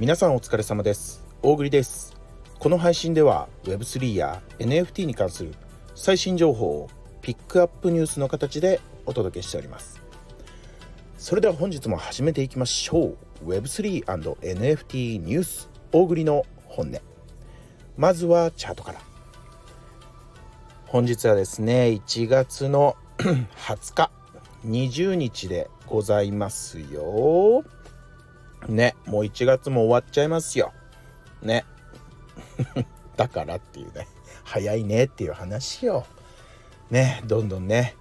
皆さんお疲れ様です。大栗です。この配信では Web3 や NFT に関する最新情報をピックアップニュースの形でお届けしております。それでは本日も始めていきましょう。Web3&NFT ニュース大栗の本音。まずはチャートから。本日はですね1月の20日20日でございますよ。ねもう1月も終わっちゃいますよ。ね。だからっていうね。早いねっていう話よ。ねどんどんね。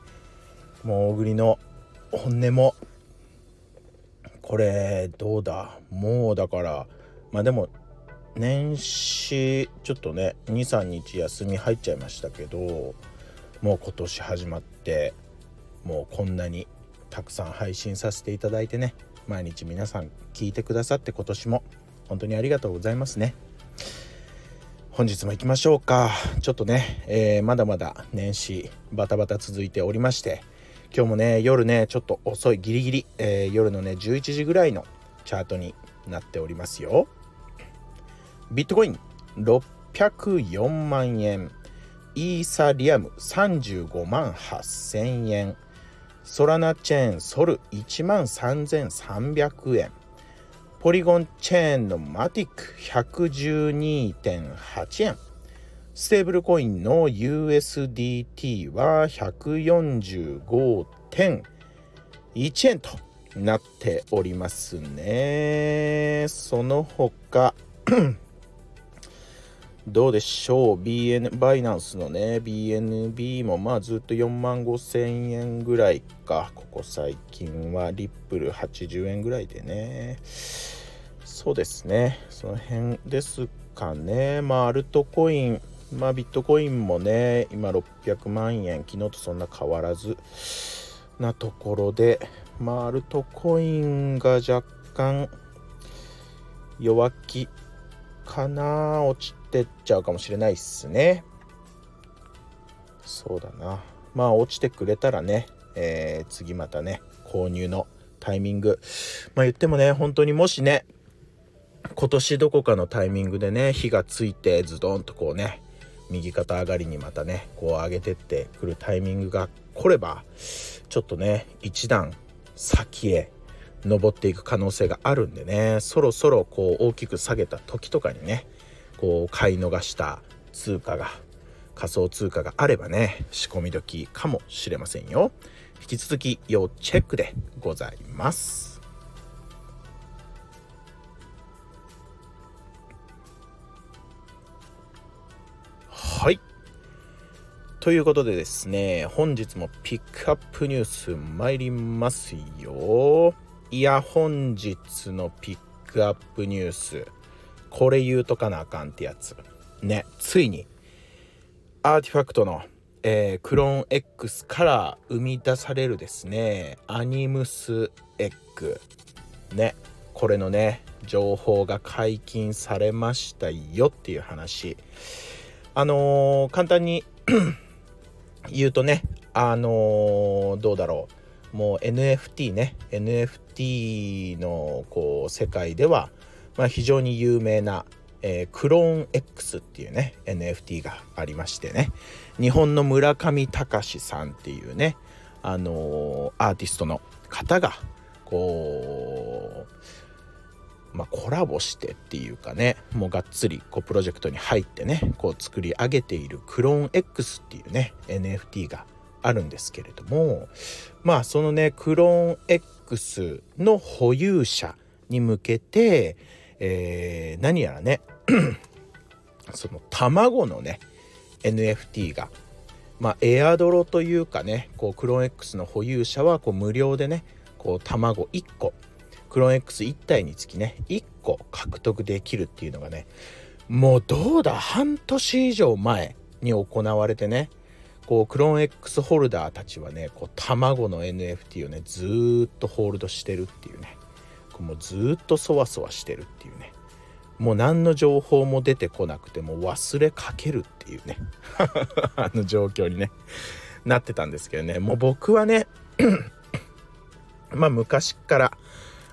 もう大栗の本音も。これどうだ？もうだから。まあでも年始ちょっとね23日休み入っちゃいましたけどもう今年始まってもうこんなにたくさん配信させていただいてね。毎日皆さん聞いてくださって今年も本当にありがとうございますね。本日も行きましょうか。ちょっとね、えー、まだまだ年始バタバタ続いておりまして今日もね夜ねちょっと遅いギリギリ、えー、夜のね11時ぐらいのチャートになっておりますよ。ビットコイン604万円。イーサリアム35万8000円。ソラナチェーンソル1万3300円。ポリゴンチェーンのマティック112.8円ステーブルコインの USDT は145.1円となっておりますね。その他どうでしょう？BN バイナンスのね BNB もまあずっと4万5千円ぐらいか。ここ最近はリップル80円ぐらいでね。そうですね。その辺ですかね。まあアルトコインまあビットコインもね今600万円。昨日とそんな変わらずなところで。まあアルトコインが若干弱気かな。落ちてっちゃうかもしれないっすね。そうだな。まあ落ちてくれたらね、えー、次またね購入のタイミング。まあ言ってもね本当にもしね今年どこかのタイミングでね火がついてズドンとこうね右肩上がりにまたねこう上げてってくるタイミングが来ればちょっとね一段先へ登っていく可能性があるんでねそろそろこう大きく下げた時とかにねこう買い逃した通貨が仮想通貨があればね仕込み時かもしれませんよ。引き続き要チェックでございます。はい。ということでですね本日もピックアップニュース参りますよ。いや本日のピックアップニュース。これ言うとかなあかんってやつ。ね。ついにアーティファクトの、えー、クローン X から生み出されるですね。アニムスエッグね。これのね情報が解禁されましたよっていう話。あのー、簡単に 言うとねあのー、どうだろう。もう NFT ね。NFT のこう世界では、まあ、非常に有名な、えー、クローン X っていうね NFT がありましてね。日本の村上隆さんっていうねあのー、アーティストの方がこうまあコラボしてっていうかねもうがっつりこうプロジェクトに入ってねこう作り上げているクローン X っていうね NFT があるんですけれどもまあそのねクローン X の保有者に向けて、えー、何やらね その卵のね NFT がまあエアドロというかねこうクローン X の保有者はこう無料でねこう卵1個クローン X1 体につきね1個獲得できるっていうのがねもうどうだ半年以上前に行われてねこうクローン X ホルダーたちはねこう卵の NFT をねずっとホールドしてるっていうね。もうずっとそわそわしてるっていうね。もう何の情報も出てこなくても忘れかけるっていうね。あの状況にね。なってたんですけどね。もう僕はね まあ昔から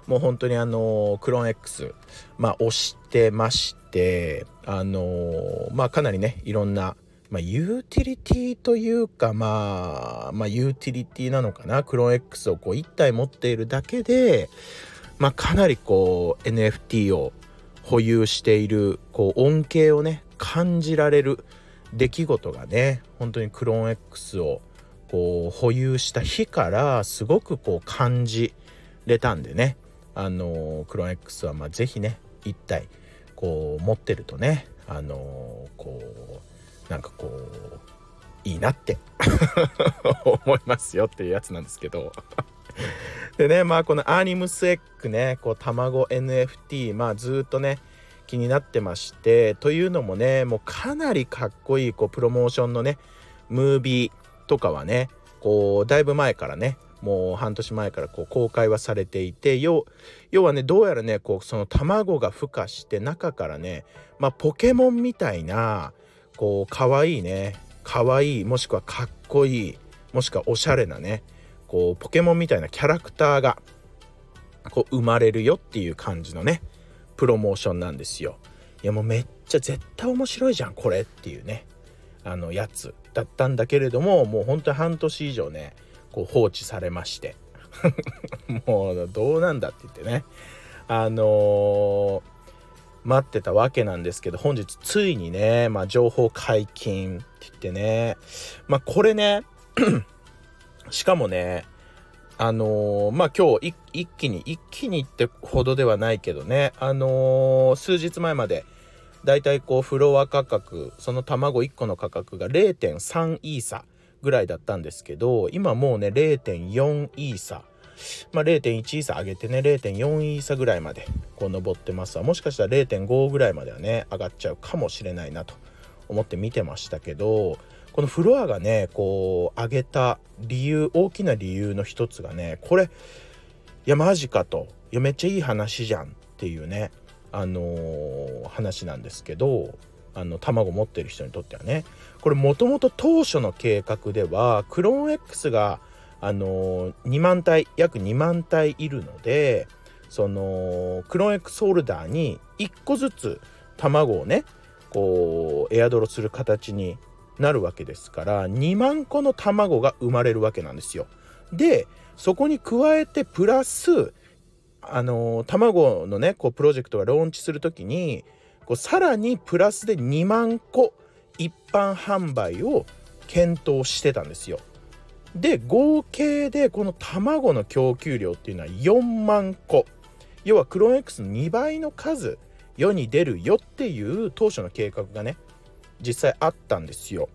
もう本当にあのクローン X まあ押してましてあのまあかなりねいろんなまあ、ユーティリティというか、まあ、まあ、ユーティリティなのかな、クローン X をこう1体持っているだけで、まあ、かなりこう NFT を保有しているこう恩恵をね感じられる出来事がね本当にクローン X をこう保有した日からすごくこう感じれたんでね。あのクローン X はまあ是非ね1体こう持ってるとねあのこうなんかこういいなって 思いますよっていうやつなんですけど。でねまあこのアーニムスエッグねこう卵 NFT まあずっとね気になってましてというのもねもうかなりかっこいいこうプロモーションのねムービーとかはねこうだいぶ前からねもう半年前からこう公開はされていて要はねどうやらねこうその卵が孵化して中からねまあポケモンみたいなこうかわいいねかわいいもしくはかっこいいもしくはおしゃれなねこうポケモンみたいなキャラクターがこう生まれるよっていう感じのねプロモーションなんですよ。いやもうめっちゃ絶対面白いじゃんこれっていうねあのやつだったんだけれどももう本当に半年以上ねこう放置されまして。もうどうなんだって言ってね。あのー、待ってたわけなんですけど本日ついにね、まあ、情報解禁って言ってね。まあこれねしかもねあのー、まあ今日一気に一気にってほどではないけどねあのー、数日前までだいたいこうフロア価格その卵1個の価格が0.3イーサぐらいだったんですけど今もうね0.4イーサまあ、0.1イーサ上げてね0.4イーサぐらいまでこう上ってますわ。もしかしたら0.5ぐらいまではね上がっちゃうかもしれないなと思って見てましたけどこのフロアがねこう上げた理由大きな理由の一つがねこれいやマジかと。いやめっちゃいい話じゃんっていうねあのー、話なんですけどあの卵持ってる人にとってはね。これもともと当初の計画ではクローン X があのー、2万体約2万体いるのでそのクローン X ホルダーに1個ずつ卵をねこうエアドロする形になるわけですから2万個の卵が生まれるわけなんですよ。でそこに加えてプラスあの卵のねこうプロジェクトがローンチする時にこうさらにプラスで2万個一般販売を検討してたんですよ。で合計でこの卵の供給量っていうのは4万個要はクローン X の2倍の数世に出るよっていう当初の計画がね実際あったんですよ。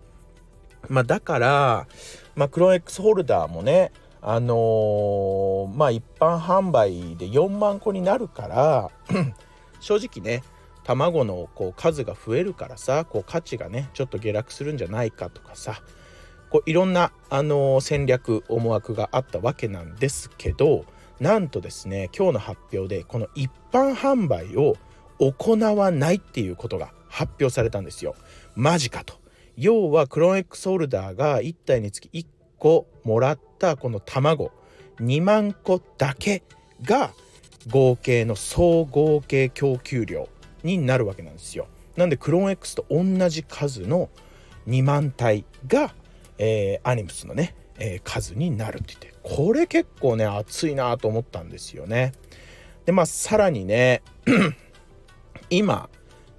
まあ、だから、まあ、クローン X ホルダーもねあのー、まあ一般販売で4万個になるから 正直ね卵のこう数が増えるからさこう価値がねちょっと下落するんじゃないかとかさこういろんな、あのー、戦略思惑があったわけなんですけどなんとですね今日の発表でこの一般販売を行わないっていうことが発表されたんですよ。マジかと。要はクローン X ホルダーが1体につき1個もらったこの卵2万個だけが合計の総合計供給量になるわけなんですよ。なんでクローン X と同じ数の2万体が、えー、アニムスのね、えー、数になるって言ってこれ結構ね熱いなと思ったんですよね。でまあさらにね 今、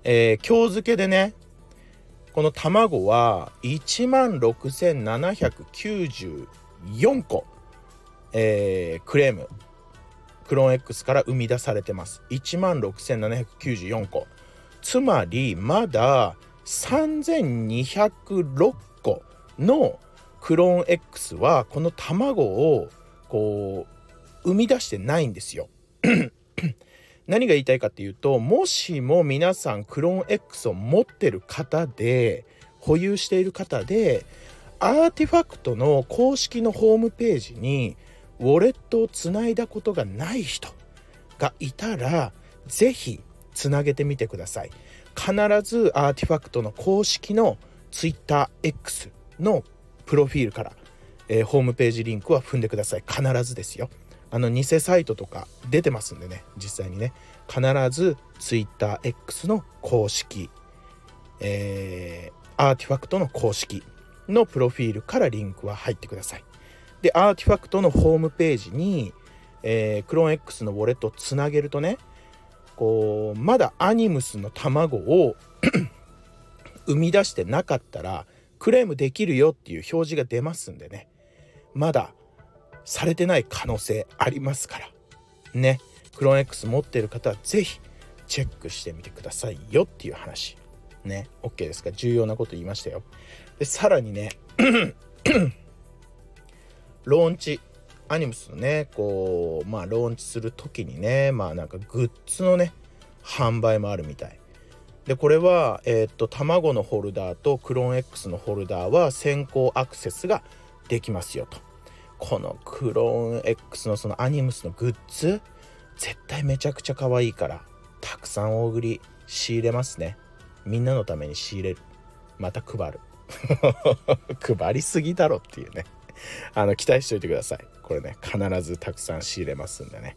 えー、今日付けでねこの卵は1万6794個、えー、クレームクローン X から生み出されてます。1万6794個。つまりまだ3206個のクローン X はこの卵をこう生み出してないんですよ。何が言いたいかっていうともしも皆さんクローン X を持ってる方で保有している方でアーティファクトの公式のホームページにウォレットをつないだことがない人がいたら是非つなげてみてください。必ずアーティファクトの公式の TwitterX のプロフィールから、えー、ホームページリンクは踏んでください。必ずですよ。あの偽サイトとか出てますんでね実際にね。必ず TwitterX の公式、えー、アーティファクトの公式のプロフィールからリンクは入ってください。でアーティファクトのホームページに、えー、クローン X のウォレットをつなげるとねこうまだアニムスの卵を 生み出してなかったらクレームできるよっていう表示が出ますんでね。まだされてない可能性ありますから。ね。クローン X 持ってる方は是非チェックしてみてくださいよっていう話。ね。OK ですか。重要なこと言いましたよ。でさらにね ローンチアニムスのねこうまあローンチする時にねまあなんかグッズのね販売もあるみたい。でこれはえー、っと卵のホルダーとクローン X のホルダーは先行アクセスができますよと。このクローン X のそのアニムスのグッズ絶対めちゃくちゃ可愛いからたくさん大栗仕入れますね。みんなのために仕入れる。また配る。配りすぎだろっていうね。あの期待しておいてください。これね必ずたくさん仕入れますんでね。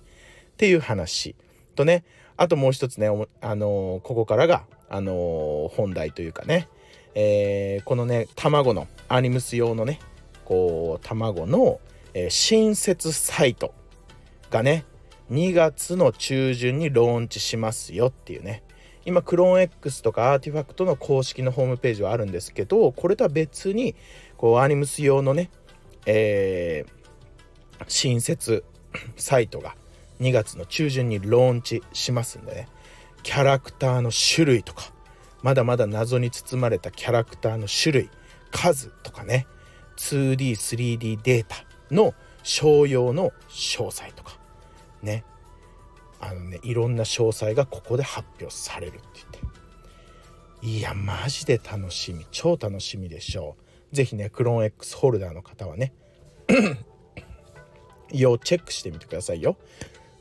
っていう話。とねあともう一つねあのー、ここからがあのー、本題というかね、えー、このね卵のアニムス用のねこう卵の、え新設サイトがね2月の中旬にローンチしますよっていうね。今クローン X とかアーティファクトの公式のホームページはあるんですけどこれとは別にこうアニムス用のねえー、新設サイトが2月の中旬にローンチしますんでね。キャラクターの種類とかまだまだ謎に包まれたキャラクターの種類数とかね。2D3D データの商用の詳細とかね。あのねいろんな詳細がここで発表されるって言って。いやマジで楽しみ。超楽しみでしょう。是非ねクローン X ホルダーの方はね 要チェックしてみてくださいよ。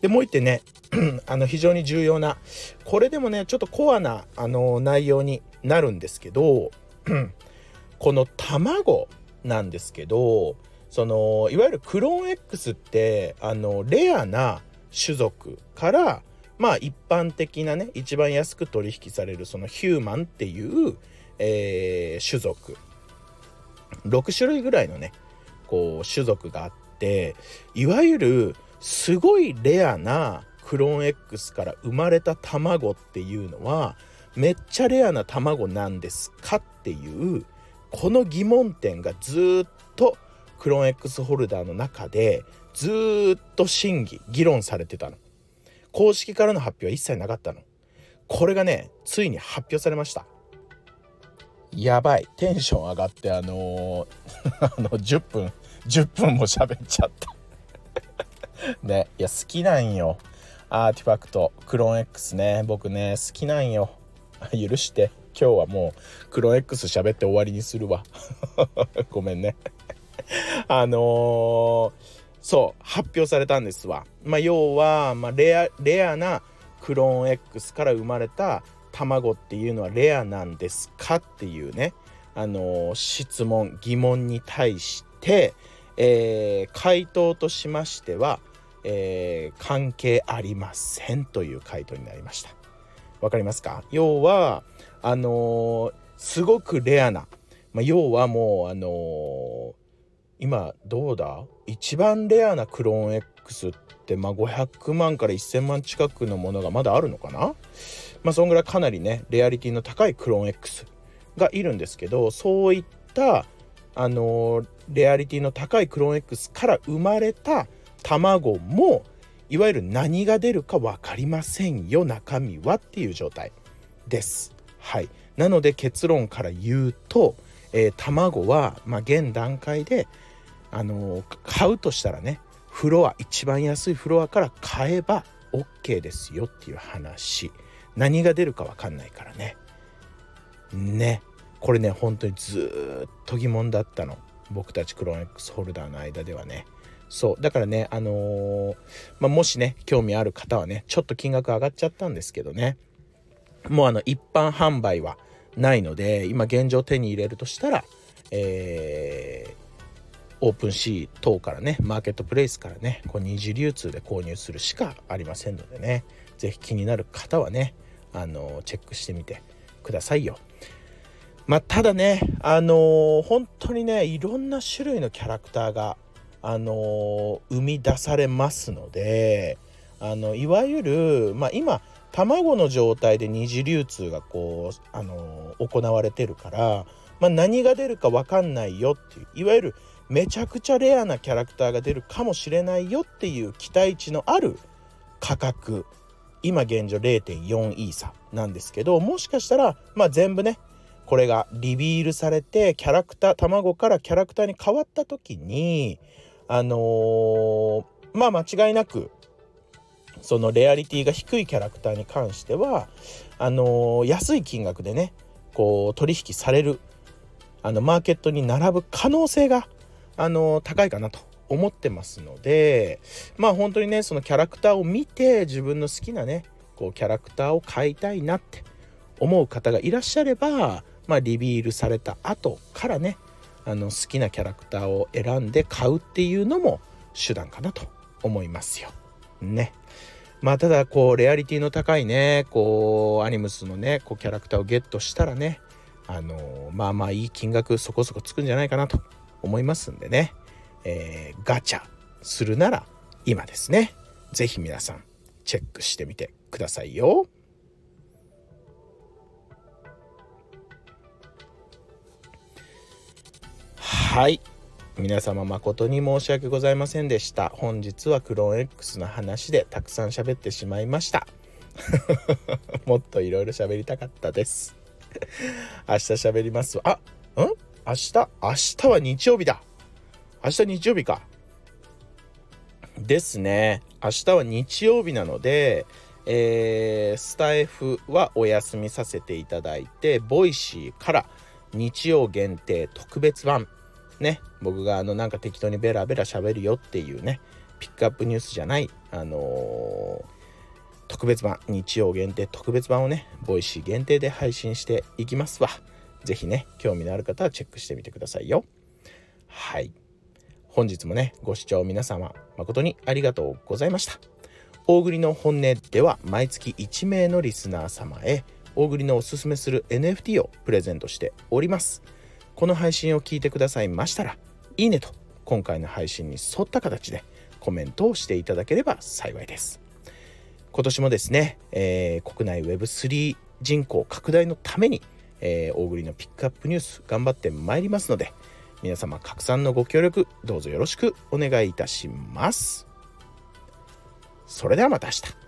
でもう一点ね あの非常に重要なこれでもねちょっとコアなあの内容になるんですけど この卵なんですけどそのいわゆるクローン X ってあのレアな種族からまあ一般的なね一番安く取引されるそのヒューマンっていう、えー、種族。6種類ぐらいのねこう種族があっていわゆるすごいレアなクローン X から生まれた卵っていうのはめっちゃレアな卵なんですかっていうこの疑問点がずっとクローン X ホルダーの中でずっと審議議論されてたの。公式からの発表は一切なかったの。これがねついに発表されました。やばい。テンション上がってあのー、あの10分10分も喋っちゃった。ねいや好きなんよ。アーティファクトクローン X ね。僕ね好きなんよ。許して。今日はもうクローン X 喋って終わりにするわ。ごめんね。あのー、そう発表されたんですわ。まあ要は、まあ、レアレアなクローン X から生まれた卵っていうのはレアなんですかっていうね。あの質問疑問に対して、えー、回答としましては、えー、関係ありませんという回答になりました。わかりますか？要はあのー、すごくレアな、まあ、要はもうあのー、今どうだ？一番レアなクローン X って、まあ、500万から1000万近くのものがまだあるのかな？まあそんぐらいかなりねレアリティの高いクローン X がいるんですけどそういったあのレアリティの高いクローン X から生まれた卵もいわゆる何が出るか分かりませんよ中身はっていう状態です。はい、なので結論から言うと、えー、卵は、まあ、現段階で、あの、買うとしたらねフロア一番安いフロアから買えば OK ですよっていう話。何が出るか分かんないからね。ね。これね本当にずっと疑問だったの。僕たちクローン X ホルダーの間ではね。そう。だからねあのー、まあ、もしね興味ある方はねちょっと金額上がっちゃったんですけどね。もうあの一般販売はないので今現状手に入れるとしたら、えー、 OpenSea 等からねマーケットプレイスからねこう二次流通で購入するしかありませんのでね是非気になる方はねあのチェックしてみてくださいよ。まあ、ただねあのー、本当にねいろんな種類のキャラクターがあのー、生み出されますのであのいわゆる、まあ、今卵の状態で二次流通がこう、あのー、行われてるから、まあ、何が出るか分かんないよっていういわゆるめちゃくちゃレアなキャラクターが出るかもしれないよっていう期待値のある価格。今現状0.4イーサなんですけどもしかしたら、まあ、全部ねこれがリビールされてキャラクター卵からキャラクターに変わった時にあのー、まあ間違いなくそのレアリティが低いキャラクターに関してはあの、安い金額でねこう取引されるあのマーケットに並ぶ可能性があの、高いかなと思ってますのでまあ本当にねそのキャラクターを見て自分の好きなねこうキャラクターを買いたいなって思う方がいらっしゃれば、まあ、リビールされた後からねあの好きなキャラクターを選んで買うっていうのも手段かなと思いますよ。ね。まあただこうレアリティの高いねこうアニムスのねこうキャラクターをゲットしたらねあのまあまあいい金額そこそこつくんじゃないかなと思いますんでねえー、ガチャするなら今ですね。是非皆さんチェックしてみてくださいよ。はい。皆様誠に申し訳ございませんでした。本日はクローン X の話でたくさん喋ってしまいました。もっといろいろ喋りたかったです。明日喋りますあ、ん？明日？明日は日曜日だ。明日日曜日か。ですね。明日は日曜日なので、えー、スタイフはお休みさせていただいて、ボイシーから日曜限定特別版。ね、僕があのなんか適当にベラベラ喋るよっていうね、ピックアップニュースじゃない、あのー、特別版、日曜限定特別版をね、ボイシー限定で配信していきますわ。是非ね、興味のある方はチェックしてみてくださいよ。はい。本日もねご視聴皆様誠にありがとうございました大栗の本音では毎月1名のリスナー様へ大栗のおすすめする NFT をプレゼントしておりますこの配信を聞いてくださいましたらいいねと今回の配信に沿った形でコメントをしていただければ幸いです今年もですね、えー、国内 Web3 人口拡大のために、えー、大栗のピックアップニュース頑張ってまいりますので皆様拡散のご協力どうぞよろしくお願いいたします。それではまた明日。